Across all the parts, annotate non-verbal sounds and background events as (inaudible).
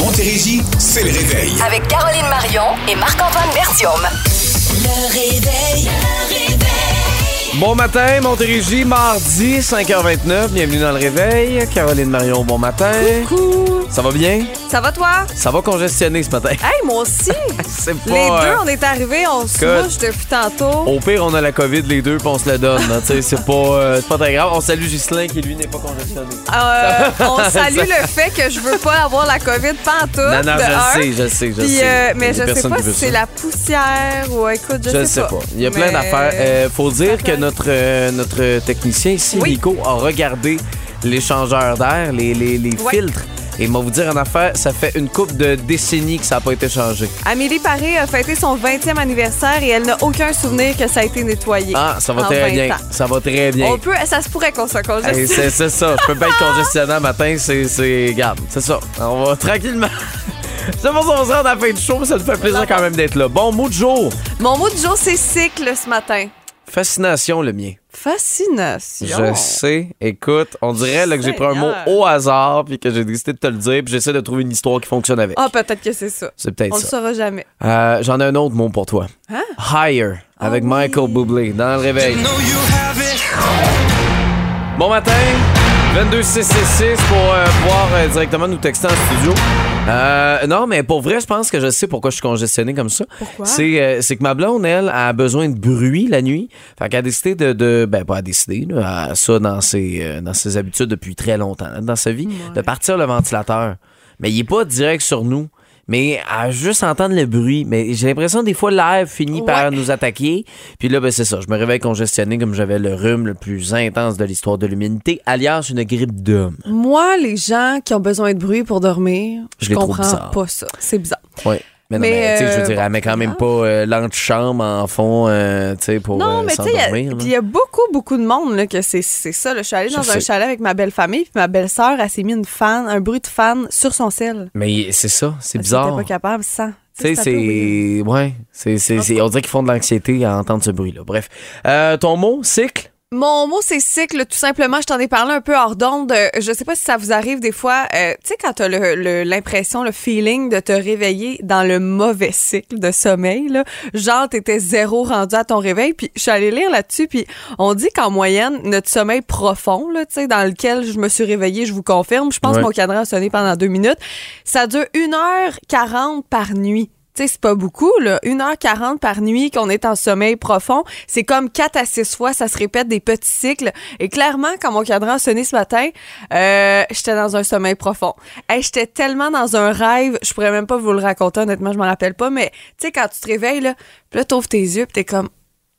Montérégie, c'est le réveil. Avec Caroline Marion et Marc-Antoine Bertium. Le réveil. Le réveil. Bon matin, Montérégie, mardi, 5h29. Bienvenue dans le réveil. Caroline Marion, bon matin. Coucou. Ça va bien? Ça va toi? Ça va congestionner ce matin. Hey, moi aussi. (laughs) C'est pas. Les euh, deux, on est arrivés, on se mouche depuis tantôt. Au pire, on a la COVID, les deux, puis on se la donne. hein, tu sais, c'est pas, euh, c'est pas très grave. On salue Ghislain qui, lui, n'est pas congestionné. Euh, (laughs) on salue le fait que je veux pas avoir la COVID pantoute. non, non, de je sais, je sais, je Puis, sais. euh, Il mais je sais pas si c'est la poussière ou écoute, je, Je sais pas. Il y a plein d'affaires. Euh, faut dire que notre, euh, notre technicien ici, Oui. Nico, a regardé l'échangeur d'air, les, les, les Ouais. filtres. Et m'a vous dire en affaire, ça fait une couple de décennies que ça n'a pas été changé. Amélie Paré a fêté son 20e anniversaire et elle n'a aucun souvenir que ça a été nettoyé. Ah, ça va très 20 bien. ans. Ça va très bien. On peut, ça se pourrait qu'on soit Hey, congestionné. c'est c'est ça. Je peux pas être (laughs) congestionné le matin. C'est, c'est, garde, c'est ça. On va (laughs) tranquillement. C'est pour ça qu'on se rend à la fin du show, mais ça nous fait plaisir quand même d'être là. Bon, mot du jour. Mon mot du jour, c'est cycle ce matin. Fascination, le mien. Fascination. Je sais. Écoute, on dirait là, que j'ai pris un mot au hasard puis que j'ai décidé de te le dire puis j'essaie de trouver une histoire qui fonctionne avec. Ah, peut-être que c'est ça. C'est peut-être On le ça. saura jamais. Euh, J'en ai un autre mot pour toi. Hein? Higher avec Ah oui. Michael Bublé dans le réveil. Bon matin, 22666 pour euh, pouvoir euh, directement nous texter en studio. Euh, non, mais pour vrai, je pense que je sais pourquoi je suis congestionné comme ça. Pourquoi? C'est euh, c'est que ma blonde, elle, a besoin de bruit la nuit. Fait qu'elle a décidé de, de ben pas à décider, là, elle a ça dans ses, euh, dans ses habitudes depuis très longtemps, hein, dans sa vie, de partir le ventilateur. Mais il est pas direct sur nous. Mais à juste entendre le bruit, mais j'ai l'impression des fois l'air finit par nous attaquer. Puis là, ben c'est ça. Je me réveille congestionné comme j'avais le rhume le plus intense de l'histoire de l'humanité, alias une grippe d'homme. Moi, les gens qui ont besoin de bruit pour dormir, Je je, les trouve comprends pas ça. C'est bizarre. Ouais. Mais non, Mais, mais, tu sais, je veux euh, dire, elle met quand même pas euh, l'antichambre en fond, euh, tu sais, pour non, euh, mais tu sais, il y a- beaucoup, beaucoup de monde là, que c'est ça. là. Je suis allée Je dans un sais. chalet avec ma belle famille, puis ma belle-sœur, elle s'est mis une fan, un bruit de fan sur son sel. Mais c'est ça, c'est Elle bizarre. était pas capable sans. Tu sais, c'est. Ouais. c'est On dirait qu'ils font de l'anxiété à entendre ce bruit-là. Bref. Ton mot, cycle? Mon mot, c'est cycle, tout simplement. Je t'en ai parlé un peu hors d'onde. Euh, Je sais pas si ça vous arrive des fois. euh, tu sais, quand t'as le- le- l'impression, le, feeling de te réveiller dans le mauvais cycle de sommeil, là. Genre, t'étais zéro rendu à ton réveil. Puis, je suis allée lire là-dessus. Puis, on dit qu'en moyenne, notre sommeil profond, là, tu sais, dans lequel je me suis réveillée, je vous confirme. Je pense Ouais. que mon cadran a sonné pendant deux minutes. Ça dure 1h40 par nuit. Tu sais, c'est pas beaucoup, là. 1h40 par nuit qu'on est en sommeil profond. C'est comme 4 à 6 fois, ça se répète des petits cycles. Et clairement, quand mon cadran a sonné ce matin, euh, j'étais dans un sommeil profond. J'étais tellement dans un rêve, je pourrais même pas vous le raconter, honnêtement, je m'en rappelle pas, mais tu sais, quand tu te réveilles, là, puis là, t'ouvres tes yeux, puis t'es comme,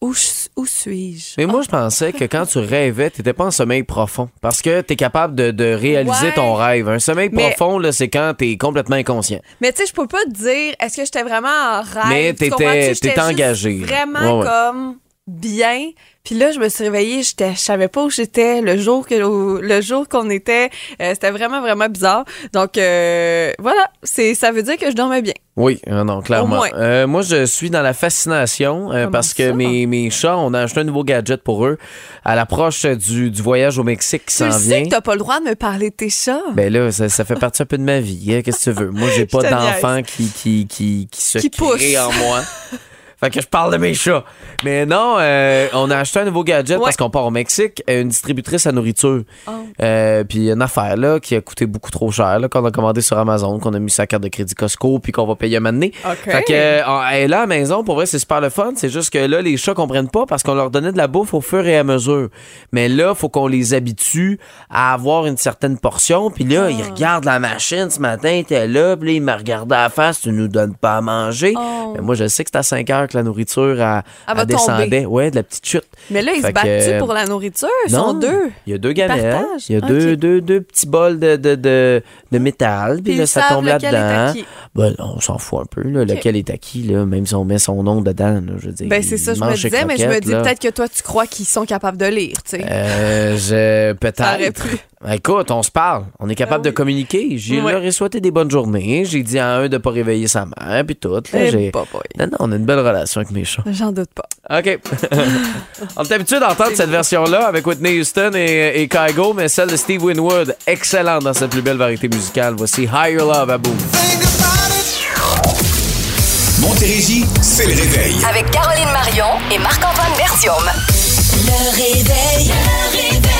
où, je- où suis-je? Mais moi, je pensais que quand tu rêvais, t'étais pas en sommeil profond. Parce que t'es capable de, de réaliser Ouais. ton rêve. Un sommeil Mais- profond, là, c'est quand t'es complètement inconscient. Mais tu sais, je peux pas te dire, est-ce que j'étais vraiment en rêve? Mais Tu t'étais- t'étais juste engagée. Vraiment Ouais, ouais. comme bien. Puis là, je me suis réveillée, j'étais, je savais pas où j'étais le jour que le jour qu'on était. Euh, c'était vraiment vraiment bizarre. Donc euh, voilà, c'est ça veut dire que je dormais bien. Oui, euh, non, clairement. Euh, moi, je suis dans la fascination euh, parce que mes, mes chats, on a acheté un nouveau gadget pour eux à l'approche du, du voyage au Mexique qui Tu s'en sais vient. que t'as pas le droit de me parler de tes chats. Ben là, ça, ça fait partie un peu de ma vie. hein, Qu'est-ce que tu veux? Moi, j'ai (laughs) pas d'enfant qui, qui, qui, qui se Qui crée pousse. en moi. (laughs) Fait que je parle de mes chats. Mais non, euh, on a acheté un nouveau gadget Ouais. parce qu'on part au Mexique, une distributrice à nourriture. Oh. Euh, puis une affaire là qui a coûté beaucoup trop cher, qu'on a commandé sur Amazon, qu'on a mis sa carte de crédit Costco, puis qu'on va payer un moment donné. Fait que, euh, elle est là à la maison, pour vrai, c'est super le fun. C'est juste que là, les chats comprennent pas parce qu'on leur donnait de la bouffe au fur et à mesure. Mais là, faut qu'on les habitue à avoir une certaine portion. Puis là, Ah. ils regardent la machine ce matin, t'es là, puis là, ils me regardent à la face, tu nous donnes pas à manger. Oh. Mais moi, je sais que c'est à 5 heures que la nourriture a, Elle descendait. Ouais, de la petite chute. Mais là, ils se battent que, pour la nourriture? Ils sont deux. Il y a deux gamelles. Il y a deux, deux, deux petits bols de, de, de, de métal. Puis là, ça tombe là-dedans. à. Ben, on s'en fout un peu, là, lequel est acquis, là, même si on met son nom dedans. là, je veux dire, Ben c'est ça, je me disais, mais je me dis peut-être que toi, tu crois qu'ils sont capables de lire, tu sais. Euh, je, peut-être. Ben, Écoute, on se parle. On est capable Ah oui. de communiquer. J'ai leur ai souhaité des bonnes journées. J'ai dit à un de pas réveiller sa mère, puis tout. Là, Eh, j'ai... Non, non, on a une belle relation. Relation avec mes chats. J'en doute pas. OK. (laughs) On est habitué d'entendre cette version-là avec Whitney Houston et, et Kygo, mais celle de Steve Winwood, excellente dans cette plus belle variété musicale. Voici Higher Love à boum. Montérégie, c'est le réveil. Avec Caroline Marion et Marc-Antoine Bertium. Le réveil. Le réveil.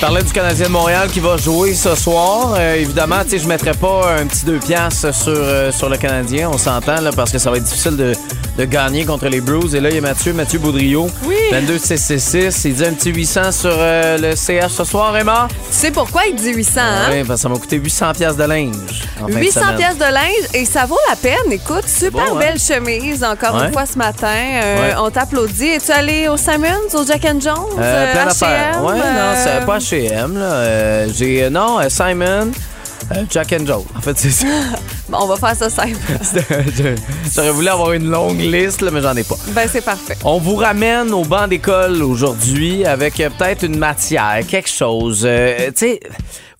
Je parlais du Canadien de Montréal qui va jouer ce soir. Euh, évidemment, tu sais, je mettrai pas un petit deux piastres sur, euh, sur le Canadien, on s'entend, là, parce que ça va être difficile de, de gagner contre les Blues. Et là, il y a Mathieu, Mathieu Boudriot. Oui. 22 666 Il dit un petit 800 sur euh, le CH ce soir, Emma? Tu sais pourquoi il dit 800, hein? Oui, parce que ça m'a coûté 800 pièces de linge. en fin de 800 semaine. pièces de linge et ça vaut la peine. Écoute, super beau, hein? belle chemise encore Ouais. une fois ce matin. Euh, Ouais. On t'applaudit. Es-tu allé au Simons, au Jack and Jones, Euh, plein d'affaires. Ouais, non, c'est pas H&M. Euh, j'ai, euh, non, euh, Simon, euh, Jack and Joe. En fait, c'est ça. (laughs) Bon, on va faire ça simple. (laughs) J'aurais voulu avoir une longue liste, là, mais j'en ai pas. ben, c'est parfait. On vous ramène au banc d'école aujourd'hui avec euh, peut-être une matière, quelque chose. euh, tu sais,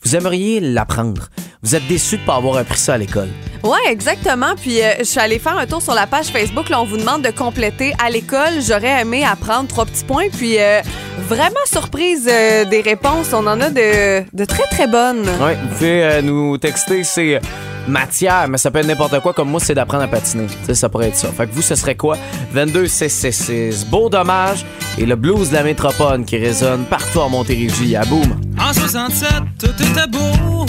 vous aimeriez l'apprendre. Vous êtes déçu de pas avoir appris ça à l'école. Ouais, exactement. Puis euh, je suis allée faire un tour sur la page Facebook. Là, on vous demande de compléter à l'école. J'aurais aimé apprendre trois petits points. Puis euh, vraiment surprise euh, des réponses. On en a de, de très très bonnes. Ouais, vous pouvez euh, nous texter, c'est euh, matière, mais ça peut être n'importe quoi. Comme moi, c'est d'apprendre à patiner. Tu sais, ça pourrait être ça. Fait que vous, ce serait quoi? 22 666 Beau dommage et le blues de la métropole qui résonne partout en Montérégie. À boum. En 67, tout était beau.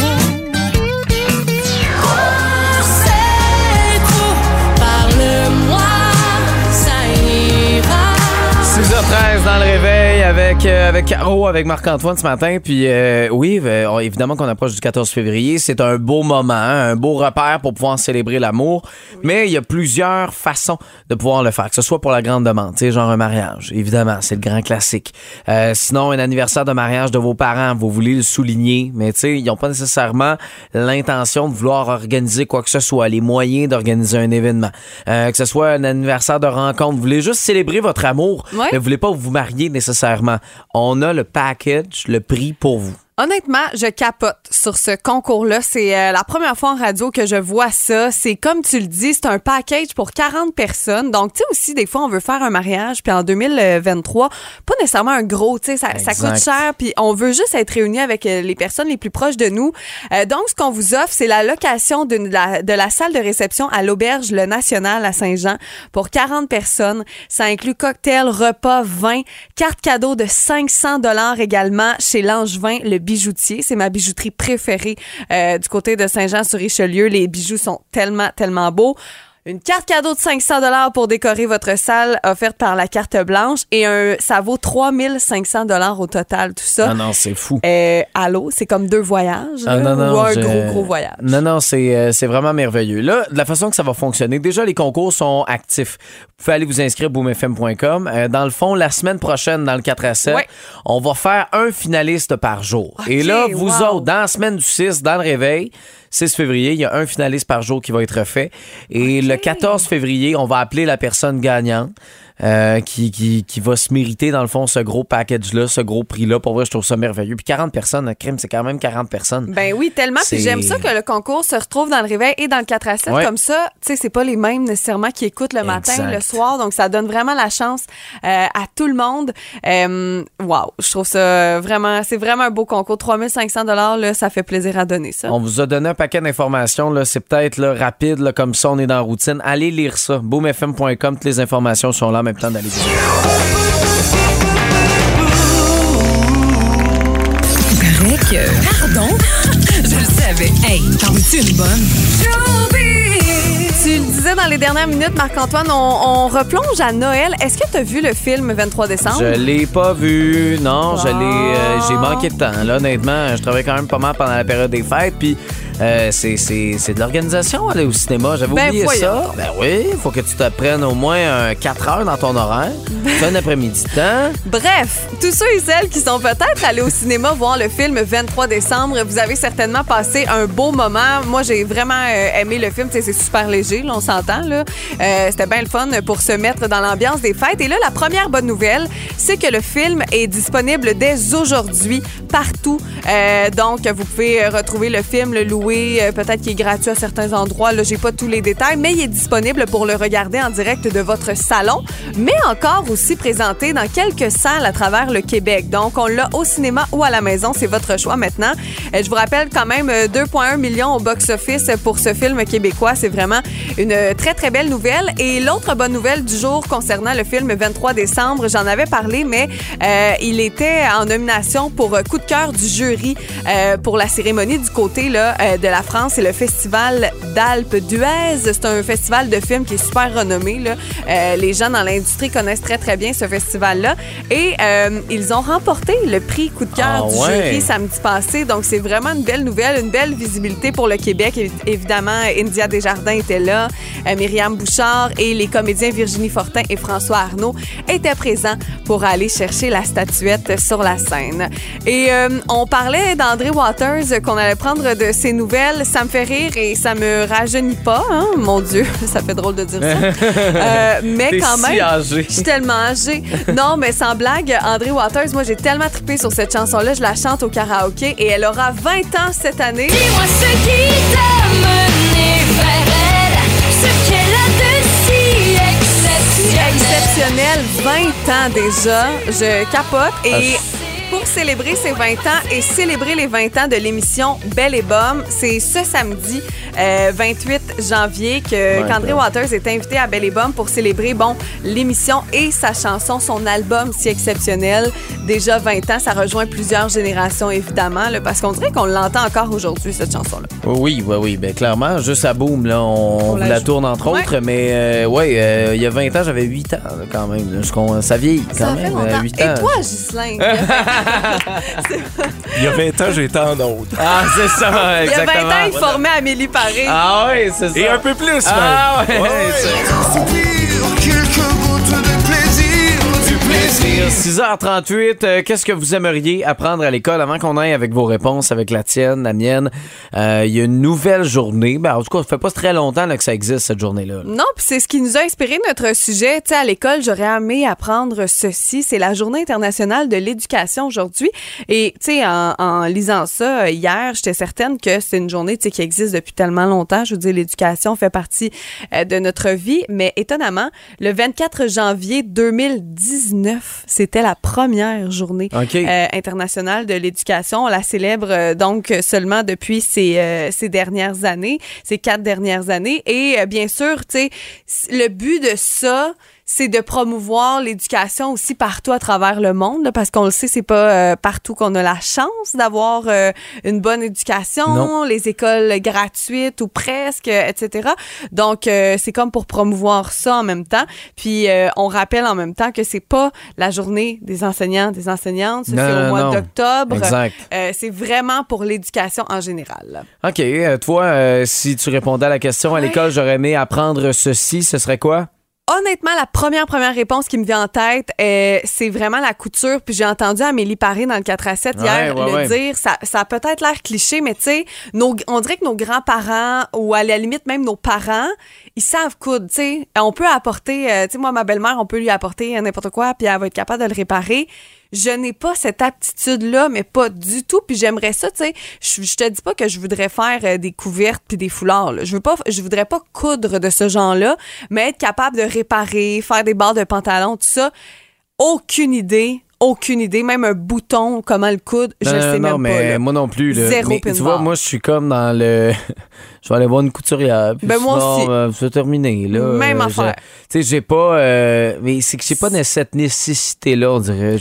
6h13 dans le réveil avec, euh, avec Caro, avec Marc-Antoine ce matin. Puis euh, oui, euh, évidemment qu'on approche du 14 février. C'est un beau moment, hein, un beau repère pour pouvoir célébrer l'amour. Mais il y a plusieurs façons de pouvoir le faire, que ce soit pour la grande demande, tu sais, genre un mariage. Évidemment, c'est le grand classique. Euh, sinon, un anniversaire de mariage de vos parents, vous voulez le souligner, mais tu sais, ils n'ont pas nécessairement l'intention de vouloir organiser quoi que ce soit, les moyens d'organiser un événement. Euh, que ce soit un anniversaire de rencontre, vous voulez juste célébrer votre amour, mais vous voulez pas vous marier nécessairement. On a le package, le prix pour vous. Honnêtement, je capote sur ce concours-là. C'est euh, la première fois en radio que je vois ça. C'est comme tu le dis, c'est un package pour 40 personnes. Donc, tu sais aussi, des fois, on veut faire un mariage, puis en 2023, pas nécessairement un gros, tu sais, ça, coûte cher, puis on veut juste être réunis avec euh, les personnes les plus proches de nous. Euh, donc, ce qu'on vous offre, c'est la location de la, de la salle de réception à l'Auberge Le National à Saint-Jean pour 40 personnes. Ça inclut cocktail, repas, vin, carte cadeau de 500 dollars également chez Langevin, le bijoutier. C'est ma bijouterie préférée euh, du côté de Saint-Jean-sur-Richelieu. Les bijoux sont tellement, tellement beaux. Une carte cadeau de 500 dollars pour décorer votre salle offerte par la carte blanche et un, ça vaut 3500 dollars au total, tout ça. Ah non, c'est fou. Euh, allô, c'est comme deux voyages Ah, là, non, non, ou un je- gros, gros voyage. Non, non, c'est euh, c'est vraiment merveilleux. Là, de la façon que ça va fonctionner, déjà, les concours sont actifs. Vous pouvez aller vous inscrire à boomfm.com. Euh, dans le fond, la semaine prochaine, dans le 4 à 7, Ouais. on va faire un finaliste par jour. Et là, vous wow. autres, dans la semaine du 6, dans le réveil, 6 février, il y a un finaliste par jour qui va être fait. Et le 14 février, on va appeler la personne gagnante. Euh, qui, qui, qui va se mériter, dans le fond, ce gros package-là, ce gros prix-là. Pour vrai, je trouve ça merveilleux. Puis 40 personnes, un crime, c'est quand même 40 personnes. Ben oui, tellement. Puis j'aime ça que le concours se retrouve dans le réveil et dans le 4 à 7. Ouais. Comme ça, tu sais, c'est pas les mêmes nécessairement qui écoutent le matin, le soir. Donc, ça donne vraiment la chance euh, à tout le monde. Euh, wow, je trouve ça vraiment, c'est vraiment un beau concours. 3500 là, ça fait plaisir à donner ça. On vous a donné un paquet d'informations. là. C'est peut-être rapide, là, comme ça, on est dans la routine. Allez lire ça. boomfm.com, toutes les informations sont là même temps d'aller que. Pardon? Je le savais. Hey, t'en veux-tu une bonne? Tu le disais dans les dernières minutes, Marc-Antoine, on, on replonge à Noël. Est-ce que tu as vu le film 23 décembre? Je l'ai pas vu. Non, je l'ai. euh, j'ai manqué de temps. Là, honnêtement, je travaillais quand même pas mal pendant la période des fêtes. Puis euh, c'est, c'est, c'est de l'organisation aller au cinéma. J'avais Ben, oublié voyons ça. Ben oui, il faut que tu te prennes au moins 4 heures dans ton horaire. C'est un après-midi de temps. Bref, tous ceux et celles qui sont peut-être allés au cinéma voir le film 23 décembre, vous avez certainement passé un beau moment. Moi, j'ai vraiment euh, aimé le film. C'est super léger, là, on s'entend. là. Euh, C'était bien le fun pour se mettre dans l'ambiance des fêtes. Et là, la première bonne nouvelle, c'est que le film est disponible dès aujourd'hui partout. Euh, donc, vous pouvez retrouver le film, le louer euh, peut-être qu'il est gratuit à certains endroits. Là, j'ai pas tous les détails, mais il est disponible pour le regarder en direct de votre salon, mais encore aussi présenté dans quelques salles à travers le Québec. Donc, on l'a au cinéma ou à la maison, c'est votre choix maintenant. Euh, je vous rappelle quand même euh, 2,1 millions au box-office pour ce film québécois. C'est vraiment une euh, très, très belle nouvelle. Et l'autre bonne nouvelle du jour concernant le film 23 décembre, j'en avais parlé, mais euh, il était en nomination pour euh, coup de cœur du jury euh, pour la cérémonie du côté là, euh, de la France. C'est le Festival d'Alpes d'Huez. C'est un festival de films qui est super renommé. Là. Euh, les gens dans l'industrie connaissent très, très bien ce festival-là. Et euh, ils ont remporté le prix coup de cœur Ah du ouais. jury samedi passé. Donc, c'est vraiment une belle nouvelle, une belle visibilité pour le Québec. Évi- Évidemment, India Desjardins était là, euh, Myriam Bouchard et les comédiens Virginie Fortin et François Arnaud étaient présents pour aller chercher la statuette sur la scène. Et euh, on parlait d'André Waters, qu'on allait prendre de ses nouvelles. Ça me fait rire et ça me rajeunit pas, hein? Mon Dieu, (laughs) ça fait drôle de dire ça. (laughs) Euh, mais quand si même, âgé. je suis tellement âgée. Non, mais sans blague, André Waters, moi, j'ai tellement trippé sur cette chanson-là. Je la chante au karaoké et elle aura 20 ans cette année. Dis-moi ce qui t'a mené vers elle, ce qu'elle a de si exceptionnel. Exceptionnel, 20 ans déjà. Je capote. Ah, Et pour célébrer ses 20 ans et célébrer les 20 ans de l'émission Belle et Bomme, c'est ce samedi euh, 28 janvier que qu'André. Waters est invité à Belle et Bomme pour célébrer bon l'émission et sa chanson, son album si exceptionnel. Déjà 20 ans, ça rejoint plusieurs générations évidemment, là, parce qu'on dirait qu'on l'entend encore aujourd'hui cette chanson-là. Oui, oui, oui. Ben, clairement, juste à Boom, là, on, la tourne entre Ouais. autres, mais euh, ouais, euh, il y a 20 ans, j'avais 8 ans là, quand même. là. Ça vieillit quand Ça même. euh, longtemps. 8 Et ans. toi, Ghislain? (laughs) Il y a 20 ans, j'étais en autre. Ah, c'est ça, Il y a 20 exactement. ans, il formait Amélie Paré. Ah oui, c'est ça. Et un peu plus, Ah même. ouais, Ouais. Plaisir. 6h38, euh, qu'est-ce que vous aimeriez apprendre à l'école avant qu'on aille avec vos réponses, avec la tienne, la mienne? Euh, Il y a une nouvelle journée. Ben, en tout cas, ça fait pas très longtemps que ça existe, cette journée-là. Non, puis c'est ce qui nous a inspiré notre sujet. Tu sais, à l'école, j'aurais aimé apprendre ceci. C'est la Journée internationale de l'éducation aujourd'hui. Et tu en, en lisant ça euh, hier, j'étais certaine que c'est une journée qui existe depuis tellement longtemps. Je veux dire, l'éducation fait partie de notre vie. Mais étonnamment, le 24 janvier 2019, c'était la première journée euh, internationale de l'éducation. On la célèbre euh, donc seulement depuis ces, euh, ces dernières années, ces quatre dernières années. Et bien sûr, tu sais, le but de ça, c'est de promouvoir l'éducation aussi partout à travers le monde, là, parce qu'on le sait, c'est pas euh, partout qu'on a la chance d'avoir euh, une bonne éducation, Non. les écoles gratuites ou presque, euh, etc. Donc, euh, c'est comme pour promouvoir ça en même temps. Puis, euh, on rappelle en même temps que c'est pas la journée des enseignants, des enseignantes, c'est au mois d'octobre. Exact. Euh, c'est vraiment pour l'éducation en général. OK. euh, toi, euh, si tu répondais à la question à Ouais. l'école, j'aurais aimé apprendre ceci, ce serait quoi? Honnêtement, la première première réponse qui me vient en tête, euh, c'est vraiment la couture. Puis j'ai entendu Amélie Paré dans le 4 à 7 hier Ouais, le ouais. dire. Ça, ça a peut-être l'air cliché, mais tu sais, nos- on dirait que nos grands-parents ou à la limite même nos parents, ils savent coudre. Tu sais, on peut apporter. euh, tu sais, moi ma belle-mère, on peut lui apporter n'importe quoi, puis elle va être capable de le réparer. Je n'ai pas cette aptitude-là, mais pas du tout. Puis j'aimerais ça, tu sais. Je, je te dis pas que je voudrais faire euh, des couvertes puis des foulards. là. Je veux pas, je voudrais pas coudre de ce genre-là, mais être capable de réparer, faire des barres de pantalon, tout ça. Aucune idée, aucune idée. Même un bouton, comment le coudre, je Non, sais non, même mais pas. là. moi non plus. Là. Zéro mais, tu vois, moi, je suis comme dans le. Je vais aller voir une couturière. Puis Ben, moi sinon, aussi. euh, c'est terminé. Là, Même Euh, affaire. Tu sais, j'ai pas. euh, mais c'est que j'ai pas cette nécessité-là, on dirait.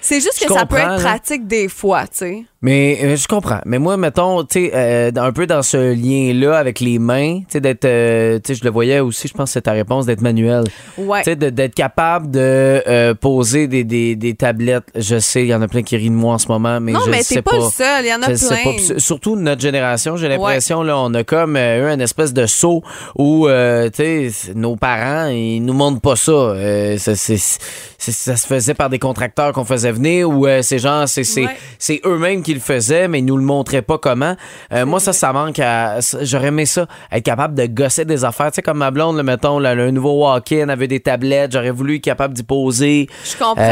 C'est juste que ça peut être là. pratique des fois, tu sais. Mais euh, je comprends. Mais moi, mettons, tu sais, euh, un peu dans ce lien-là avec les mains, tu sais, d'être. euh, tu sais, je le voyais aussi, je pense que c'est ta réponse, d'être manuel. Ouais. Tu sais, d'être capable de poser des, des, des tablettes. Je sais, il y en a plein qui rient de moi en ce moment, mais non, je mais t'es sais pas, pas. le seul, il y en a Je le sais plein. pas. Surtout notre génération, j'ai l'impression, là, on a comme euh, eu une espèce de saut où, euh, tu sais, c- nos parents, ils nous montrent pas ça. Euh, ça, se faisait par des contracteurs qu'on faisait venir ou euh, c'est genre, c'est c'est- Ouais. c'est eux-mêmes qui le faisaient, mais ils nous le montraient pas comment. Euh, moi, ça, ça manque à. J'aurais aimé ça, être capable de gosser des affaires. Tu sais, comme ma blonde, là, mettons, là, le nouveau walk-in avait des tablettes, j'aurais voulu être capable d'y poser. Je comprends.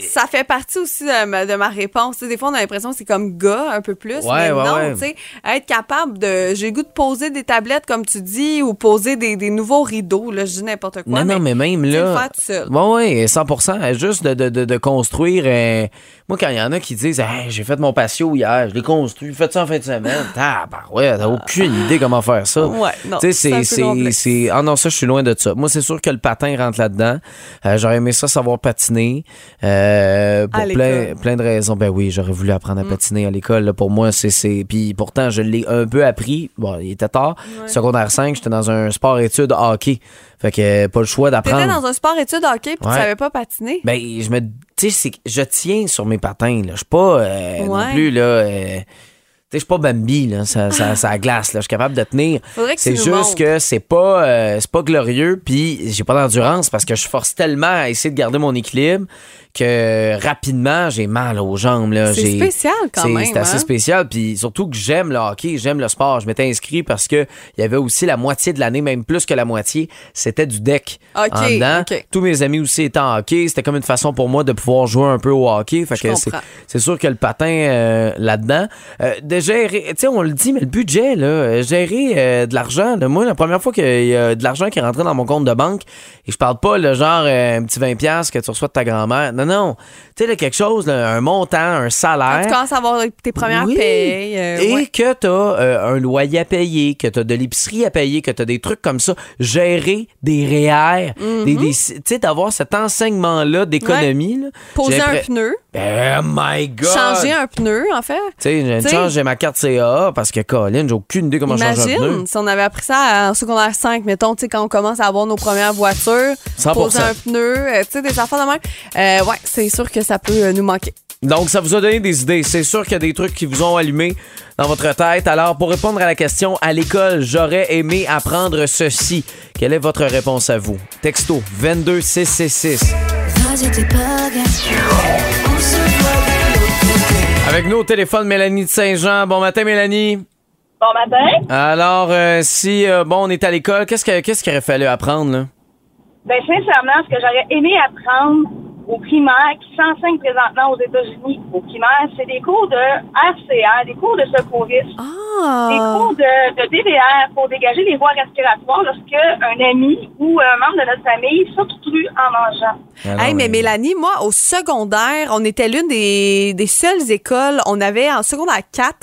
Ça fait partie aussi de ma, de ma réponse. Des fois, on a l'impression que c'est comme gars un peu plus. Ouais, mais ouais, non, ouais. tu sais, être capable de. J'ai le goût de poser des tablettes, comme tu dis, ou poser des, des nouveaux rideaux. Là, je dis n'importe quoi. non, non, mais même tu sais, le là. faire tout seul. Oui, oui, 100% Juste de, de, de, de construire. euh, moi, quand il y en a qui disent Hey, j'ai fait mon patio hier, je l'ai construit, fait ça en fin de semaine. Ah, bah ouais, t'as aucune idée comment faire ça. Ouais, non, Tu sais, c'est Ah non, ça, je suis loin de ça. Moi, c'est sûr que le patin rentre là-dedans. Euh, j'aurais aimé ça savoir patiner. euh, pour plein, plein de raisons. Ben oui, j'aurais voulu apprendre à patiner à l'école. Pour moi, c'est. c'est- Puis pourtant, je l'ai un peu appris. Bon, il était tard. Secondaire 5, j'étais dans un sport-études hockey. Fait que euh, pas le choix d'apprendre. T'étais dans un sport études hockey puis Ouais. tu savais pas patiner? Ben, je me. Tu sais, je tiens sur mes patins, là. Je suis pas euh, non plus, là. euh, tu sais, je suis pas Bambi, là. Ça, ça, (laughs) ça glace, là. Je suis capable de tenir. C'est juste montres. que c'est pas, euh, c'est pas glorieux, puis j'ai pas d'endurance parce que je force tellement à essayer de garder mon équilibre que rapidement, j'ai mal aux jambes, là. C'est spécial quand même, C'est assez hein? spécial, puis surtout que j'aime le hockey, j'aime le sport. Je m'étais inscrit parce que il y avait aussi la moitié de l'année, même plus que la moitié, c'était du deck. Ok, en. Tous mes amis aussi étaient en hockey. C'était comme une façon pour moi de pouvoir jouer un peu au hockey. Fait que c'est, sûr que le patin euh, là-dedans, euh, de gérer, tu sais, on le dit, mais le budget, là, euh, gérer euh, de l'argent. moi, la première fois qu'il y a de l'argent qui est rentré dans mon compte de banque, et je parle pas le genre euh, un petit 20$ que tu reçois de ta grand-mère. Non, non. Tu sais, quelque chose, là, un montant, un salaire. tu commences à avoir tes premières Oui. payes. euh, Et ouais. que tu as un loyer à payer, que tu as de l'épicerie à payer, que tu as des trucs comme ça, gérer des REER, des, des- tu sais, d'avoir cet enseignement-là d'économie. Poser un pneu. Ben, oh my God! Changer un pneu, en fait. Tu sais, j'ai ma carte CA parce que, Colin, j'ai aucune idée comment changer un pneu. Imagine si on avait appris ça en secondaire 5, mettons, tu sais, quand on commence à avoir nos premières voitures, 100%. poser un pneu, euh, tu sais, des affaires de même. Euh, ouais, c'est sûr que ça peut euh, nous manquer. Donc, ça vous a donné des idées. C'est sûr qu'il y a des trucs qui vous ont allumé dans votre tête. Alors, pour répondre à la question, à l'école, j'aurais aimé apprendre ceci. Quelle est votre réponse à vous? Texto 22666. Avec nous au téléphone, Mélanie de Saint-Jean. Bon matin, Mélanie. Bon matin. Alors, euh, si, euh, bon, on est à l'école, qu'est-ce que- qu'est-ce qu'il aurait fallu apprendre, là? Ben, sincèrement, ce que j'aurais aimé apprendre au primaire, qui s'enseigne présentement aux États-Unis au primaire, c'est des cours de RCR, des cours de secourisme, des Ah! cours de, de DVR pour dégager les voies respiratoires lorsque un ami ou un membre de notre famille s'obstrue en mangeant. Ah Hey, mais Mélanie, moi, au secondaire, on était l'une des, des seules écoles. On avait en secondaire 4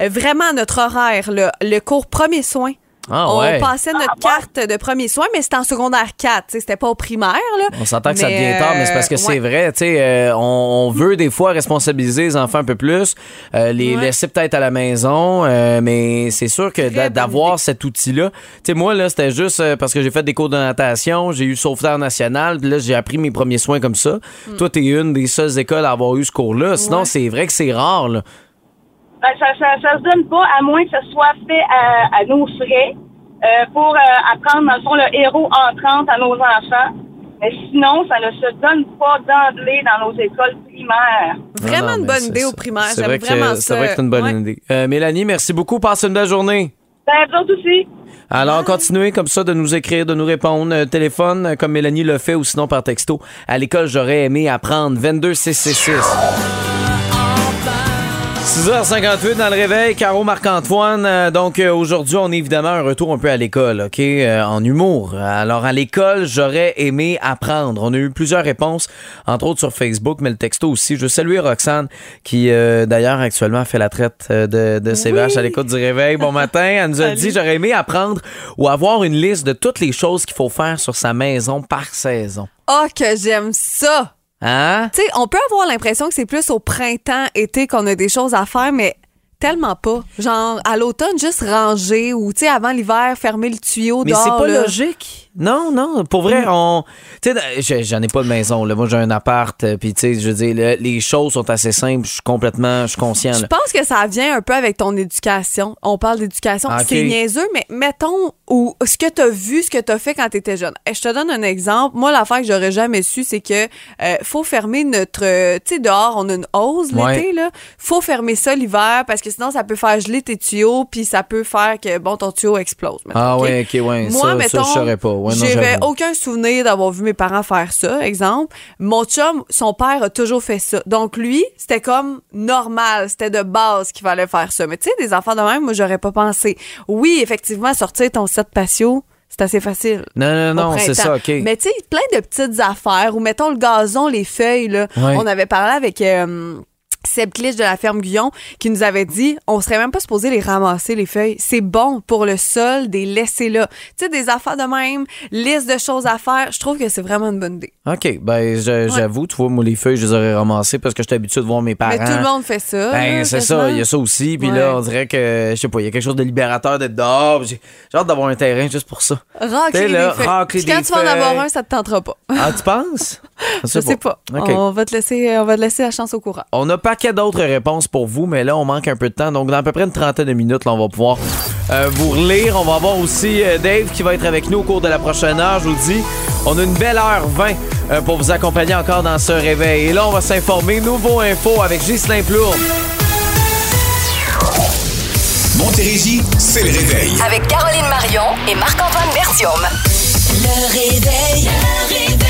euh, vraiment notre horaire, le, le cours premier soin. Ah on ouais. passait notre carte de premier soin, mais c'était en secondaire 4. tu sais, C'était pas au primaire. Là. On s'entend que ça devient tard, mais c'est parce que euh, c'est vrai, tu sais, euh, on, on veut des fois responsabiliser les enfants un peu plus, euh, les Ouais. laisser peut-être à la maison, euh, mais c'est sûr que d'avoir cet outil-là, tu sais, moi, là, c'était juste parce que j'ai fait des cours de natation, j'ai eu sauveteur national, puis là, j'ai appris mes premiers soins comme ça. Hmm. Toi, t'es une des seules écoles à avoir eu ce cours-là, sinon, Ouais. c'est vrai que c'est rare, là. Ben, ça, ça, ça se donne pas à moins que ce soit fait à, à nos frais euh, pour euh, apprendre, dans le fond, le héros entrant à nos enfants. Mais sinon, ça ne se donne pas d'emblée dans nos écoles primaires. Vraiment Non, non, une bonne idée ça. au primaire. C'est vrai que vraiment c'est ça. vrai que c'est une bonne Ouais. idée. Euh, Mélanie, merci beaucoup. Passe une belle journée. Ben, vous autres aussi. Alors, continuez comme ça de nous écrire, de nous répondre. Euh, téléphone, comme Mélanie le fait, ou sinon par texto. À l'école, j'aurais aimé apprendre 22666. 6h58 dans le réveil, Caro Marc-Antoine. Euh, donc euh, aujourd'hui, on est évidemment un retour un peu à l'école, OK? Euh, en humour. Alors à l'école, j'aurais aimé apprendre. On a eu plusieurs réponses, entre autres sur Facebook, mais le texto aussi. Je veux saluer Roxane, qui euh, d'ailleurs actuellement fait la traite de, de ses Oui. vaches à l'écoute du réveil. Bon matin, elle nous a dit j'aurais aimé apprendre ou avoir une liste de toutes les choses qu'il faut faire sur sa maison par saison. Oh, que j'aime ça! Hein? Tu sais, on peut avoir l'impression que c'est plus au printemps, été qu'on a des choses à faire, mais tellement pas. Genre, à l'automne, juste ranger ou, tu sais, avant l'hiver, fermer le tuyau Mais dehors. c'est pas là. logique. Non, non. Pour vrai, on. Tu sais, j'en ai pas de maison. Là. Moi, j'ai un appart. euh, Puis, tu sais, je veux dire, le- les choses sont assez simples. Je suis complètement. Je suis conscient. Je là. pense que ça vient un peu avec ton éducation. On parle d'éducation. Ah, ok. C'est niaiseux, mais mettons, ou ce que tu as vu, ce que tu as fait quand tu étais jeune. Et je te donne un exemple. Moi, l'affaire que j'aurais jamais su, c'est que euh, faut fermer notre... euh, tu sais, dehors, on a une hausse Ouais. l'été, là. faut fermer ça l'hiver parce que sinon, ça peut faire geler tes tuyaux puis ça peut faire que, bon, ton tuyau explose. mettons, Ah OK? ouais, ok, ouais. Moi, ça, mettons, ça, je saurais pas. Ouais, non, j'avais aucun souvenir d'avoir vu mes parents faire ça, exemple. Mon chum, son père a toujours fait ça. Donc lui, c'était comme normal, c'était de base qu'il fallait faire ça. Mais tu sais, des enfants de même, moi, j'aurais pas pensé. Oui, effectivement, sortir ton set patio, c'est assez facile. Non, non, non, c'est ça, ok. Mais tu sais, plein de petites affaires, ou mettons le gazon, les feuilles, là. Ouais. On avait parlé avec... euh, Seb Clich de la ferme Guyon qui nous avait dit on serait même pas supposé les ramasser les feuilles c'est bon pour le sol des laisser là tu sais des affaires de même liste de choses à faire je trouve que c'est vraiment une bonne idée OK, ben j'avoue, tu vois, moi, les feuilles, je les aurais ramassées parce que j'étais habitué de voir mes parents. mais tout le monde fait ça Ben, c'est ça, il y a ça aussi. Puis Ouais. là, on dirait que, je sais pas, il y a quelque chose de libérateur d'être dehors. J'ai hâte d'avoir un terrain juste pour ça. racler là, des feuilles racler Puis quand des tu vas en avoir un ça te tentera pas Ah, tu penses? (laughs) je sais pas OK. on va te laisser on va te laisser la chance au courant On a paquet d'autres réponses pour vous, mais là, on manque un peu de temps. Donc, dans à peu près une trentaine de minutes, là, on va pouvoir euh, vous relire. On va avoir aussi euh, Dave qui va être avec nous au cours de la prochaine heure. Je vous dis, on a une belle heure 20 euh, pour vous accompagner encore dans ce réveil. Et là, on va s'informer. Nouveau info avec Ghislain Plourde. Montérégie, c'est le réveil. Avec Caroline Marion et Marc-Antoine Bertium. Le réveil. Le réveil.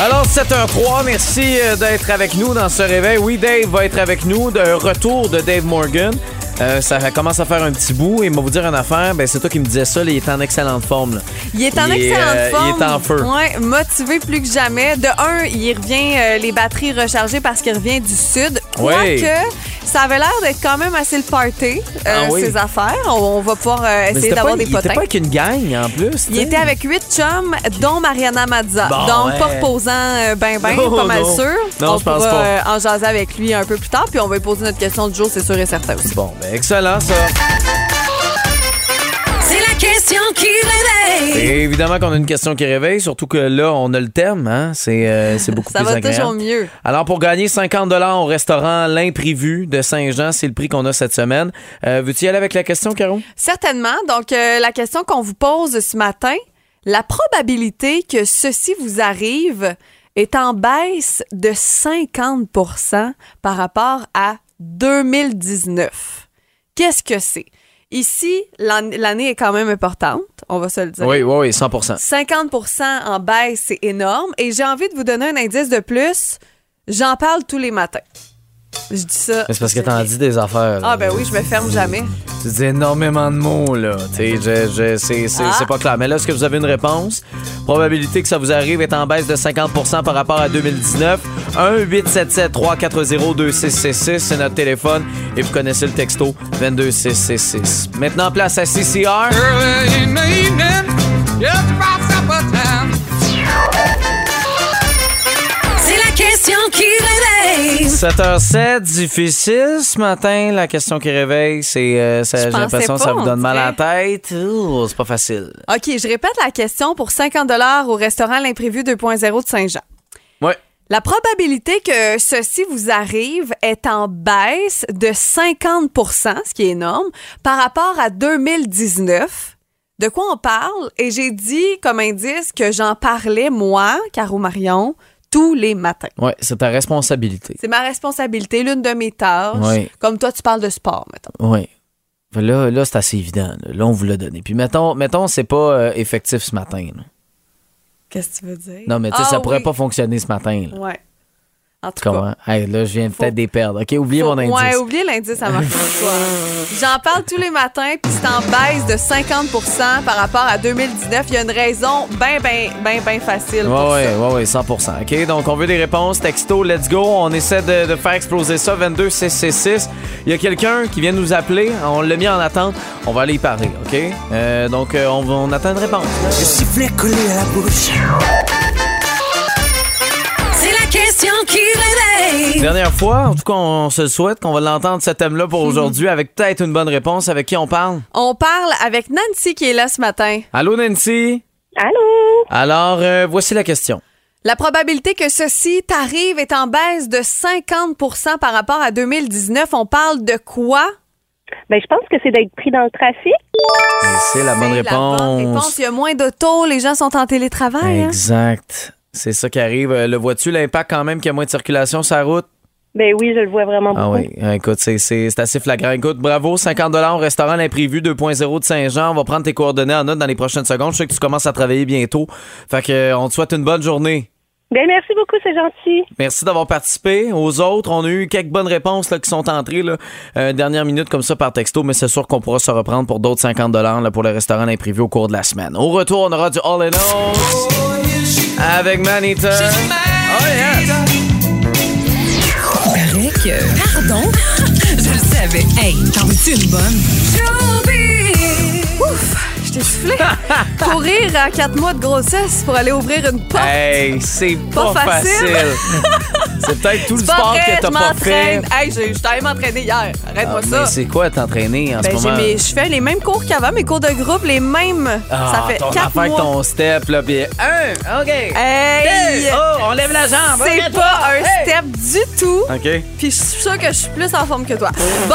Alors, 7h03, merci euh, d'être avec nous dans ce réveil. Oui, Dave va être avec nous. De retour de Dave Morgan. Euh, ça commence à faire un petit bout et il va vous dire une affaire, ben c'est toi qui me disais ça, là, il est en excellente forme. là. Il est en Il est, excellente euh, forme. il est en feu. Ouais, motivé plus que jamais. De un, il revient euh, les batteries rechargées parce qu'il revient du sud. Ouais. Quoique, ça avait l'air d'être quand même assez le party, euh, Ah oui. ces affaires. On, on va pouvoir euh, essayer d'avoir des Il était potins. pas avec une gang en plus. Il était avec huit chums, dont Mariana Mazza. Bon, Donc, pas reposant euh, ben ben, Non, pas mal non. sûr. Non, on je pense pas. euh, en jaser avec lui un peu plus tard, puis on va lui poser notre question du jour, c'est sûr et certain aussi. Bon, ben excellent ça. C'est la question qui réveille. Et évidemment qu'on a une question qui réveille, surtout que là, on a le thème, hein? C'est euh, c'est beaucoup (laughs) Ça plus va agréable. toujours mieux. Alors, pour gagner 50 au restaurant L'Imprévu de Saint-Jean, c'est le prix qu'on a cette semaine. Euh, Veux-tu y aller avec la question, Caro? Certainement. Donc, euh, la question qu'on vous pose ce matin, la probabilité que ceci vous arrive est en baisse de 50% par rapport à 2019. Qu'est-ce que c'est? Ici, l'an- l'année est quand même importante, on va se le dire. Oui, oui, oui, 100% 50% en baisse, c'est énorme. Et j'ai envie de vous donner un indice de plus. J'en parle tous les matins. Je dis ça. C'est parce que t'en dis des affaires. là. Ah, ben oui, je me ferme jamais. Tu dis énormément de mots, là. Tu sais, c'est Ah. c'est pas clair. Mais là, est-ce que vous avez une réponse? Probabilité que ça vous arrive est en baisse de 50% par rapport à 2019. 1-877-340-2666, c'est notre téléphone. Et vous connaissez le texto 22666. Maintenant, place à CCR. Early in the evening, just about supper time. C'est la question qui réveille. 7h07, difficile ce matin. La question qui réveille, c'est. euh, ça- J'ai l'impression que ça vous on donne mal à la tête. Ouh, c'est pas facile. OK, je répète la question pour 50 au restaurant L'Imprévu 2.0 de Saint-Jean. Ouais. La probabilité que ceci vous arrive est en baisse de 50% ce qui est énorme, par rapport à 2019. De quoi on parle? Et j'ai dit comme indice que j'en parlais, moi, Caro Marion, tous les matins. Ouais, c'est ta responsabilité. C'est ma responsabilité, l'une de mes tâches. Oui. Comme toi, tu parles de sport, mettons. Oui. Là, là c'est assez évident. Là, Là, on vous l'a donné. Puis mettons, mettons c'est pas euh, effectif ce matin. Qu'est-ce que tu veux dire? Non, mais tu sais, Ah ça pourrait oui. pas fonctionner ce matin. Là. Ouais. En tout cas. Comment? Hey, là, je viens peut-être des perdre. OK, oubliez Faut- mon indice. Ouais, oubliez l'indice à Marc-François. J'en parle tous les matins, puis c'est en baisse de 50% par rapport à 2019. Il y a une raison bien, bien, bien, bien facile pour Ouais, ça. ouais, ouais, ouais, 100% OK, donc on veut des réponses. Texto, let's go. On essaie de, de faire exploser ça. 22 666. Il y a quelqu'un qui vient nous appeler. On l'a mis en attente. On va aller y parler, OK? Euh, donc, euh, on, va- on attend une réponse. là. Le sifflet collé à la bouche. Qui réveille. Dernière fois, en tout cas, on se le souhaite qu'on va l'entendre ce thème-là pour aujourd'hui avec peut-être une bonne réponse. Avec qui on parle? On parle avec Nancy qui est là ce matin. Allô, Nancy? Allô? Alors, euh, voici la question. La probabilité que ceci t'arrive est en baisse de 50% par rapport à 2019. On parle de quoi? Ben, je pense que c'est d'être pris dans le trafic. Et c'est la bonne C'est la bonne réponse. réponse. Il y a moins d'auto, les gens sont en télétravail. hein? Exact. C'est ça qui arrive. Euh, Le vois-tu, l'impact quand même qu'il y a moins de circulation sur la route? Ben oui, je le vois vraiment Ah beaucoup. oui, écoute, c'est- c'est c'est assez flagrant. Écoute, bravo, 50 au restaurant L'Imprévu 2.0 de Saint-Jean. On va prendre tes coordonnées en note dans les prochaines secondes. Je sais que tu commences à travailler bientôt. Fait que, euh, on te souhaite une bonne journée. Ben merci beaucoup, c'est gentil. Merci d'avoir participé. Aux autres, on a eu quelques bonnes réponses là, qui sont entrées là, euh, dernière minute comme ça par texto, mais c'est sûr qu'on pourra se reprendre pour d'autres 50 là, pour le restaurant L'Imprévu au cours de la semaine. Au retour, on aura du All in All avec Manita. Oh yeah! Paraît que. Pardon? (laughs) Je le savais. Hey, t'en veux-tu une bonne? T'ai soufflé. Courir à quatre mois de grossesse pour aller ouvrir une porte. Hey, c'est pas, Pas facile. facile. (laughs) c'est peut-être tout le pas sport vrai, que t'as pas fait. Hey, je t'allais m'entraîner hier. Arrête-moi Ah, ça. mais c'est quoi t'entraîner en Ben, ce j'ai moment? mes- je fais les mêmes cours qu'avant, mes cours de groupe, les mêmes. Ah, ça fait ton quatre mois. ton step, là, puis un, OK. Hey! Deux, oh, on lève la jambe. C'est pas un Hey! step du tout. OK. Puis je suis sûre que je suis plus en forme que toi. Bon,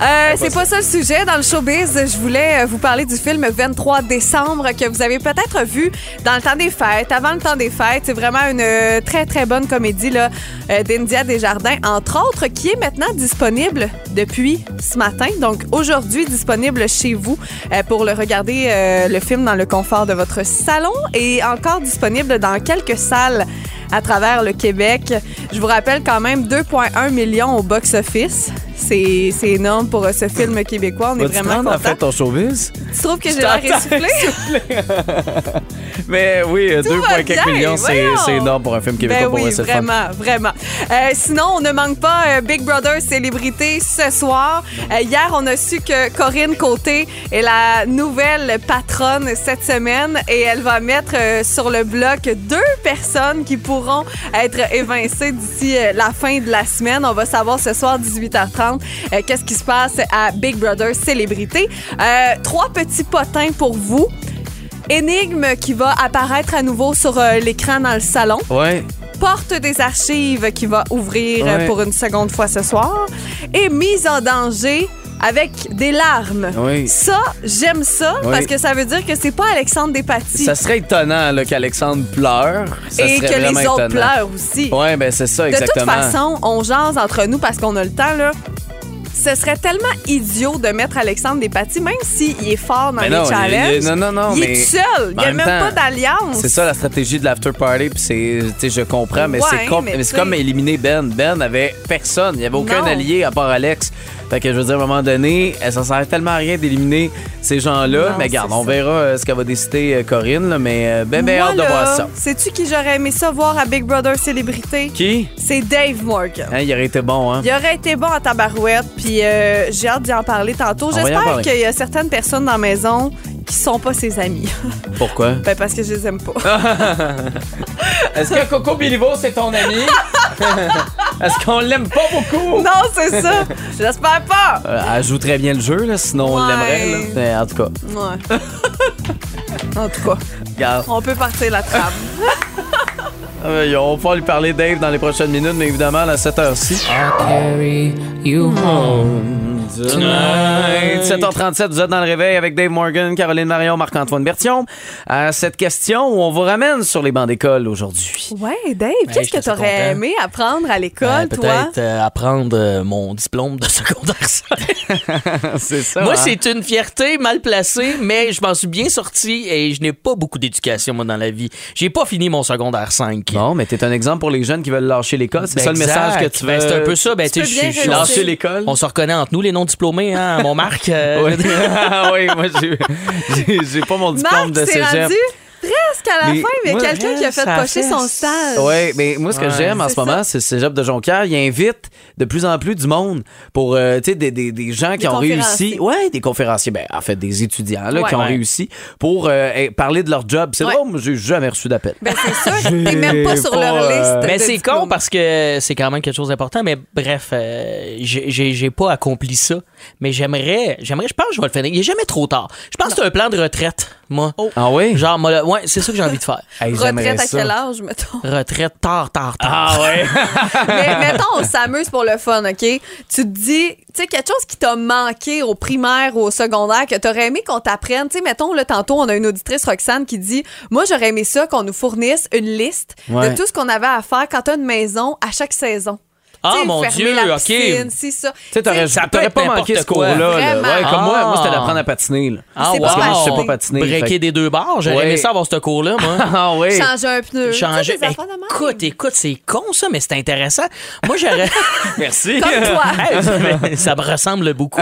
euh, c'est pas ça le sujet. Dans le showbiz, je voulais vous parler du film 23 décembre que vous avez peut-être vu dans le temps des fêtes, avant le temps des fêtes. C'est vraiment une euh, très, très bonne comédie là, euh, d'India Desjardins, entre autres, qui est maintenant disponible depuis ce matin. Donc aujourd'hui, disponible chez vous euh, pour le regarder, le film dans le confort de votre salon et encore disponible dans quelques salles à travers le Québec. Je vous rappelle quand même 2,1 millions au box-office. C'est énorme pour euh, ce film québécois. On est vraiment content. fait ton showbiz? Tu trouves que j'ai l'air t'entends essoufflée? (laughs) Mais oui, Tout va 2,4 bien, millions, c'est énorme pour un film québécois. Ben pour oui, fun. vraiment, vraiment. Euh, sinon, on ne manque pas euh, Big Brother célébrité ce soir. Euh, hier, on a su que Corinne Côté est la nouvelle patronne cette semaine et elle va mettre sur le bloc deux personnes qui pourront être évincées d'ici la fin de la semaine. On va savoir ce soir 18h30 euh, qu'est-ce qui se passe à Big Brother célébrité. Euh, trois petits potins pour vous. Énigme qui va apparaître à nouveau sur euh, l'écran dans le salon. Ouais. Porte des archives qui va ouvrir euh, Ouais. pour une seconde fois ce soir. Et mise en danger avec des larmes. Oui. Ça, j'aime ça Oui. parce que ça veut dire que c'est pas Alexandre Despatie. Ça serait étonnant là, qu'Alexandre pleure. Ça et serait que les vraiment autres étonnant. pleurent aussi. Ouais, ben c'est ça, De exactement. toute façon, on jase entre nous parce qu'on a le temps, là. Ce serait tellement idiot de mettre Alexandre Despatie, même s'il est fort dans Mais les non, challenges. il- non, non, non, Il mais- est seul. Il n'y a même temps, pas d'alliance. C'est ça la stratégie de l'after party, puis je comprends, mais Ouais, c'est com- comme éliminer Ben. Ben avait personne, il y avait aucun Non. allié à part Alex. Fait que je veux dire, à un moment donné, ça sert tellement à rien d'éliminer ces gens-là. Mais regarde, on verra euh, ce qu'elle va décider euh, Corinne, là, mais euh, ben, ben Moi, hâte de là, voir ça. Sais-tu qui j'aurais aimé ça voir à Big Brother Célébrité? Qui? C'est Dave Morgan. Hein, il aurait été bon, hein? Il aurait été bon à tabarouette, puis euh, j'ai hâte d'y en parler tantôt. J'espère qu'il y a certaines personnes dans la maison qui sont pas ses amis. (laughs) Pourquoi? ben parce que je les aime pas. (laughs) Est-ce que Coco Bilivo, c'est ton ami? (laughs) Est-ce qu'on l'aime pas beaucoup? non, c'est ça. J'espère pas. Euh, elle joue très bien le jeu, là, sinon on l'aimerait. là. Mais en tout cas, Ouais. en tout cas, regarde. on peut partir la trame. Euh, on va pouvoir lui parler Dave dans les prochaines minutes, mais évidemment, à cette heure-ci. Tonight. 7h37, vous êtes dans le réveil avec Dave Morgan, Caroline Marion, Marc-Antoine Bertion. À cette question où on vous ramène sur les bancs d'école aujourd'hui. Ouais, Dave, qu'est-ce que t'aurais content. aimé apprendre à l'école, Ouais, toi? Peut-être euh, apprendre euh, mon diplôme de (laughs) secondaire 5. (laughs) C'est ça. moi, hein? c'est une fierté mal placée, mais je m'en suis bien sorti et je n'ai pas beaucoup d'éducation, moi, dans la vie. J'ai pas fini mon secondaire 5. Bon, mais t'es un exemple pour les jeunes qui veulent lâcher l'école. C'est Ben, ça le message que tu veux. Ben, c'est un peu ça. Ben, Tu. Lâcher l'école. On se reconnaît entre nous, les non-diplômés, hein, à mon marque. euh, (laughs) Oui. Ah oui, moi, j'ai- pas mon diplôme Marc, de cégep. rendu? Presque à la Mais fin, mais moi, quelqu'un qui a fait ça pocher fait- son stage. Oui, mais moi, ce que Ouais. j'aime en ce moment, c'est le cégep de Jonquière. Il invite de plus en plus du monde pour, euh, tu sais, des, des, des gens qui Des ont réussi. Ouais, des conférenciers. Ben, en fait, des étudiants là, Ouais. qui ont Ouais. réussi pour euh, eh, parler de leur job. C'est Ouais. drôle, moi, j'ai jamais reçu d'appel. Ben, c'est sûr, (laughs) t'es même pas sur pas, leur euh, liste. Mais c'est con parce que c'est quand même quelque chose d'important. Mais bref, euh, j'ai- j'ai j'ai pas accompli ça. Mais j'aimerais, j'aimerais, je pense que je vais le finir. Il est jamais trop tard. Je pense que c'est un plan de retraite moi. Ah oui? Genre, moi, là, ouais, c'est ça que j'ai envie de faire. Hey, Retraite à ça. quel âge, mettons? Retraite tard, tard, tard. Ah ouais? (laughs) Mais mettons, on s'amuse pour le fun, OK? Tu te dis, tu sais, quelque chose qui t'a manqué au primaire ou au secondaire, que t'aurais aimé qu'on t'apprenne. Tu sais, mettons, là, tantôt, on a une auditrice, Roxane, qui dit Moi, j'aurais aimé ça qu'on nous fournisse une liste Ouais. de tout ce qu'on avait à faire quand t'as une maison à chaque saison. Ah, mon Dieu, la OK. c'est ça. Tu t'aurais Ça peut t'aurais être pas manqué ce cours-là. là. Ouais, comme moi, moi, c'était Ah. d'apprendre à patiner. là. Ah, C'est wow. pas Parce que je sais patiner. pas patiner. Breaker fait des deux barres, j'aurais Ouais. aimé ça avoir ce cours-là, moi. (laughs) Ah oui. Changer un pneu. Changer. Même. Écoute, écoute, c'est con ça, mais c'est intéressant. Moi, j'aurais. (laughs) Merci. Comme toi. (laughs) Hey, ça me ressemble beaucoup.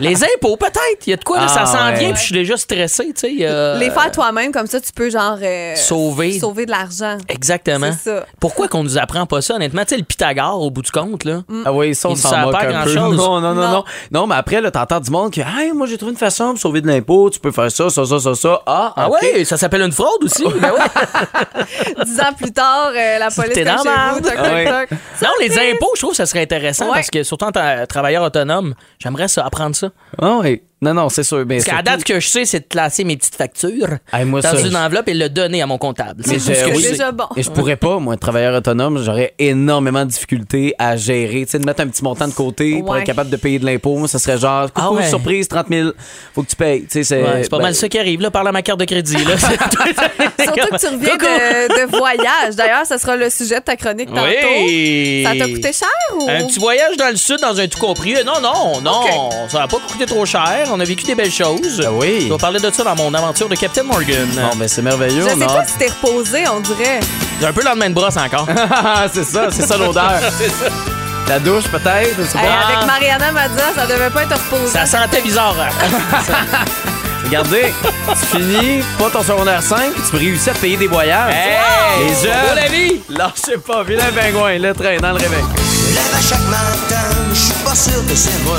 Les impôts, peut-être. Il y a de quoi, là, ça Ah, s'en ouais. vient, puis je suis déjà stressé, tu sais. euh, Les faire toi-même, comme ça, tu peux, genre. euh, Sauver. Sauver de l'argent. Exactement. C'est ça. Pourquoi qu'on nous apprend pas ça, honnêtement? Tu sais, le Pythagore, au bout du compte, là. Ah oui, ça, on s'en moque pas un peu. Non, non, non, Non. non. Non, mais après, là, t'entends du monde qui hey, moi, j'ai trouvé une façon de sauver de l'impôt. Tu peux faire ça, ça, ça, ça, ça. Ah, Ah ouais, ça s'appelle une fraude aussi. (laughs) Ben. (laughs) Dix ans plus tard, euh, la police est chez la vous. merde. toc, toc, ouais. toc. Non, les impôts, je trouve que ça serait intéressant Ouais. parce que, surtout en tant que travailleur autonome, j'aimerais ça, apprendre ça. Ah oui. Non, non, c'est sûr. Ben, Parce qu'à date que je sais, c'est de classer mes petites factures Hey, moi, dans ça, une je- enveloppe et le donner à mon comptable. Mais C'est tout ce que oui. je sais. déjà bon. Et je pourrais pas, moi, être travailleur autonome, j'aurais énormément de difficultés à gérer. Tu sais, de mettre un petit montant de côté pour Ouais. être capable de payer de l'impôt. Moi, ça serait genre, coucou, Ah ouais. surprise, 30 000, faut que tu payes. Tu sais, c'est Ouais, c'est pas ben, mal ça qui arrive, là. Parle à ma carte de crédit, là. (laughs) Surtout que tu reviens Coucou. de, de voyage. D'ailleurs, ça sera le sujet de ta chronique tantôt. Oui. Ça t'a coûté cher ou? Un petit voyage dans le sud dans un tout compris. Euh, Non, non, non. Ça n'a pas coûté trop cher. On a vécu des belles choses. Ah oui. Je vais parler de ça dans mon aventure de Captain Morgan. Bon, ben, c'est merveilleux. Je sais pas si t'es reposé, on dirait. J'ai un peu le lendemain de brosse encore. (laughs) c'est ça, c'est ça l'odeur. (laughs) La douche, peut-être, Hey, avec Mariana Mazza, ça devait pas être reposé. Ça sentait bizarre. (laughs) Regardez, tu finis pas ton secondaire 5, puis tu réussis à te payer des voyages. Hey! Les jeunes. La vie! Lâchez pas, vilain pingouin, le train dans le réveil. Je lève à chaque matin, je suis pas sûr que c'est moi.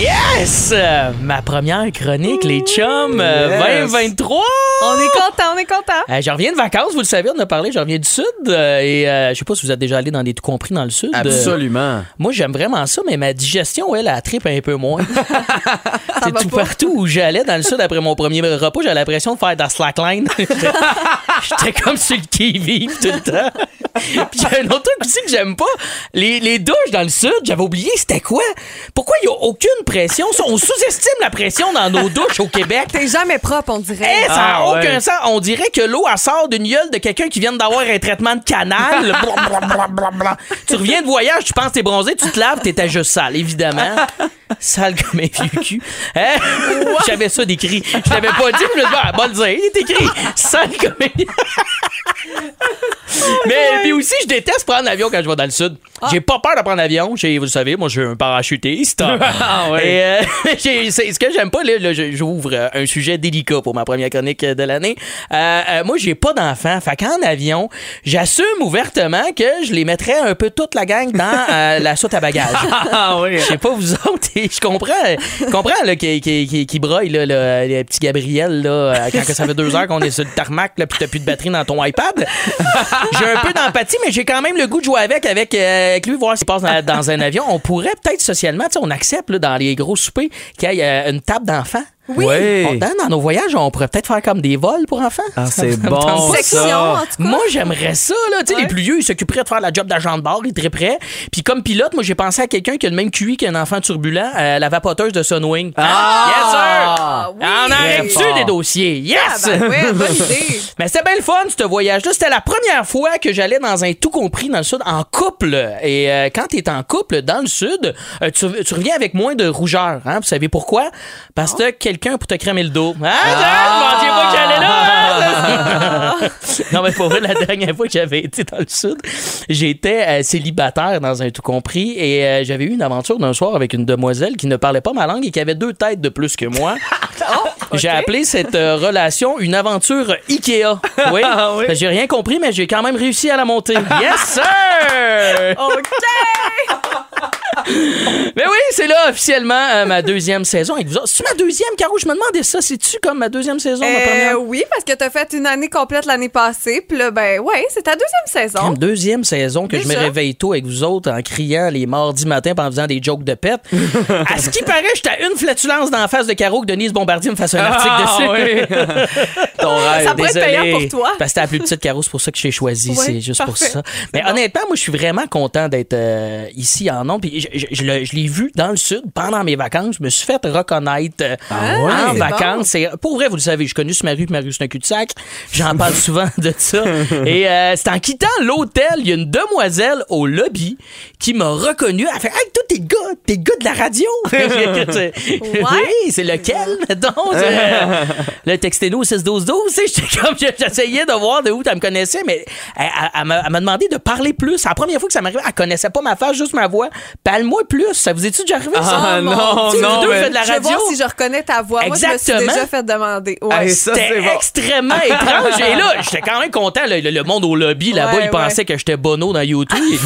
Yes! Euh, Ma première chronique, les chums, euh, Yes. 2023! On est content, on est content. Euh, je reviens de vacances, vous le savez, on a parlé, je reviens du sud euh, et euh, je sais pas si vous êtes déjà allé dans des tout compris dans le sud. Euh, Absolument. moi, j'aime vraiment ça, mais ma digestion, elle, elle tripe un peu moins. (laughs) C'est va tout pas. partout où j'allais dans le sud après mon premier repas, j'avais l'impression de faire de la slackline. (laughs) J'étais comme sur le qui-vive tout le temps. Puis il y a un autre truc aussi que j'aime pas. Les, les douches dans le sud, j'avais oublié c'était quoi. Pourquoi il y a aucune pression? On sous-estime la pression dans nos douches au Québec. T'es jamais propre, on dirait. Eh, ça n'a Ah, aucun ouais. sens. On dirait que l'eau, elle sort d'une gueule de quelqu'un qui vient d'avoir un traitement de canal. (laughs) Tu reviens de voyage, tu penses que t'es bronzé, tu te laves, t'étais juste sale, évidemment. Sale comme un vieux cul. Hein? J'avais ça décrit. Je l'avais pas dit, mais je me dis, ah, bon, le dire. Il est écrit. Sale comme un (laughs) Mais puis aussi, je déteste prendre l'avion quand je vais dans le sud. J'ai pas peur de prendre l'avion. J'ai, vous le savez, moi, je suis un parachutiste. (laughs) Ah ouais. Et euh, (laughs) j'ai- c'est- ce que j'aime pas, là, là, je- j'ouvre euh, un sujet délicat pour ma première chronique euh, de l'année. Euh, euh, moi, j'ai pas d'enfants. Fait qu'en avion, j'assume ouvertement que je les mettrais un peu toute la gang dans euh, (laughs) la soute à bagages. Ah oui. Je sais pas vous autres, et je comprends, je comprends là, qui, qui, qui, qui broille là, le, le petit Gabriel là, euh, quand que ça fait deux heures qu'on est sur le tarmac là, puis t'as plus de batterie dans ton iPad. J'ai un peu d'empathie, mais j'ai quand même le goût de jouer avec avec, euh, avec lui, voir ce qui passe dans, un avion. On pourrait peut-être socialement, on accepte là, dans les gros soupers qu'il y ait euh, une table d'enfants. Oui. Ouais. On- dans, dans nos voyages, on pourrait peut-être faire comme des vols pour enfants. Ah, c'est bon. Section, ça. en tout cas. Moi, j'aimerais ça, là. Tu sais, Ouais. les plus vieux, ils s'occuperaient de faire la job d'agent de bord, ils triperaient. Puis comme pilote, moi, j'ai pensé à quelqu'un qui a le même QI qu'un enfant turbulent, euh, la vapoteuse de Sunwing. Ah! Yes, sir! Ah, oui. On Très arrête-tu fort. des dossiers? Yes! Ah, ben ouais, bonne (laughs) idée. Mais c'était bien le fun, ce voyage-là. C'était la première fois que j'allais dans un tout compris dans le sud en couple. Et euh, quand tu es en couple dans le sud, euh, tu, tu reviens avec moins de rougeur. Hein? Vous savez pourquoi? Parce que t'as quelqu'un pour te cramer le dos. Ah, vous pensiez pas que j'allais là? hein? (laughs) non, mais pour vrai, la dernière fois que j'avais été dans le sud, j'étais euh, célibataire dans un tout compris et euh, j'avais eu une aventure d'un soir avec une demoiselle qui ne parlait pas ma langue et qui avait deux têtes de plus que moi. (laughs) J'ai appelé cette euh, relation une aventure Ikea. Oui. (laughs) Ah oui. J'ai rien compris, mais j'ai quand même réussi à la monter. Yes, sir! OK! Mais oui, c'est là officiellement euh, ma deuxième saison avec vous autres. C'est ma deuxième, Caro? Je me demandais ça. C'est-tu comme ma deuxième saison, ma Euh, première? oui, parce que t'as fait une année complète l'année passée. Puis là, ben, ouais, c'est ta deuxième saison. Deuxième saison que je me réveille tôt avec vous autres en criant les mardis matins puis en faisant des jokes de pète. à ce qui paraît, j'étais à une flatulence d'en face de Caro que Denise Bombardier me fasse un article Ah, dessus. oui. (laughs) Ton rêve. Ça pourrait être payant pour toi. Parce que t'es la plus petite Caro, c'est pour ça que je t'ai choisi. Ouais, c'est juste pour ça. Mais honnêtement, moi, je suis vraiment content d'être euh, ici en. Puis je, l'ai- vu dans le sud pendant mes vacances. Je me suis fait reconnaître euh, ouais? en C'est vacances. C'est Pour vrai, vous le savez, je connais sur ma rue, puis ma rue, c'est un cul-de-sac. J'en parle (laughs) souvent de ça. Et euh, c'est en quittant l'hôtel, il y a une demoiselle au lobby qui m'a reconnu. Elle fait Hey, toi, t'es le gars, t'es le gars de la radio. (laughs) (laughs) Oui, c'est lequel, mettons? C'est- Le textez-nous au 6-12-12. tu sais, J'étais comme, j'essayais de voir de où tu me connaissais, mais elle, elle- elle m'a elle m'a demandé de parler plus. C'est la première fois que ça m'arrivait. Elle connaissait pas ma face, juste ma voix. Parle-moi plus. Ça vous est-tu déjà arrivé, ça? Ah, non, non, deux mais- de la Je vais radio. voir si je reconnais ta voix. Moi, je me Exactement. suis déjà fait demander. Ouais. C'était bon. extrêmement (laughs) étrange. Et là, j'étais quand même content. Le, le- le monde au lobby, là-bas, Ouais, il pensait que j'étais Bono dans YouTube.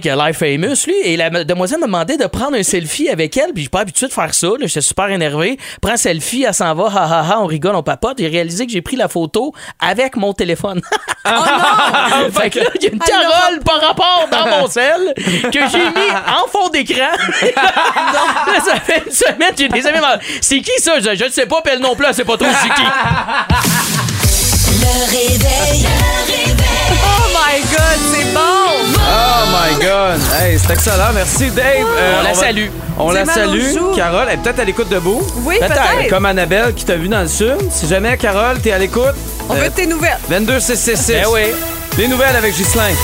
Qu'il a l'air famous, lui. Et la demoiselle m'a demandé de prendre un selfie avec elle. Puis je suis pas habitué de faire ça. J'étais super énervé. Prends un selfie, elle s'en va. Ha, ha, ha, on rigole, on papote. J'ai réalisé que j'ai pris la photo avec mon téléphone. (laughs) fait que là, il y a une Carole par rapport dans mon sel que j'ai mis en fond d'écran. (laughs) Là, ça fait une semaine, j'ai des amis. C'est qui ça? Je, ne sais pas, puis elle non plus, elle sait pas trop c'est qui. Le réveil. Le réveil. Oh my God, c'est bon! Oh my God! Hey, c'est excellent. Merci, Dave. Euh, On la va- salue. On la salue. Carole, elle est peut-être à l'écoute debout. Oui, peut-être. Comme Annabelle qui t'a vu dans le sud. Si jamais, Carole, t'es à l'écoute, On euh, veut tes nouvelles. 22 666. Ben oui. Les nouvelles avec Ghislain.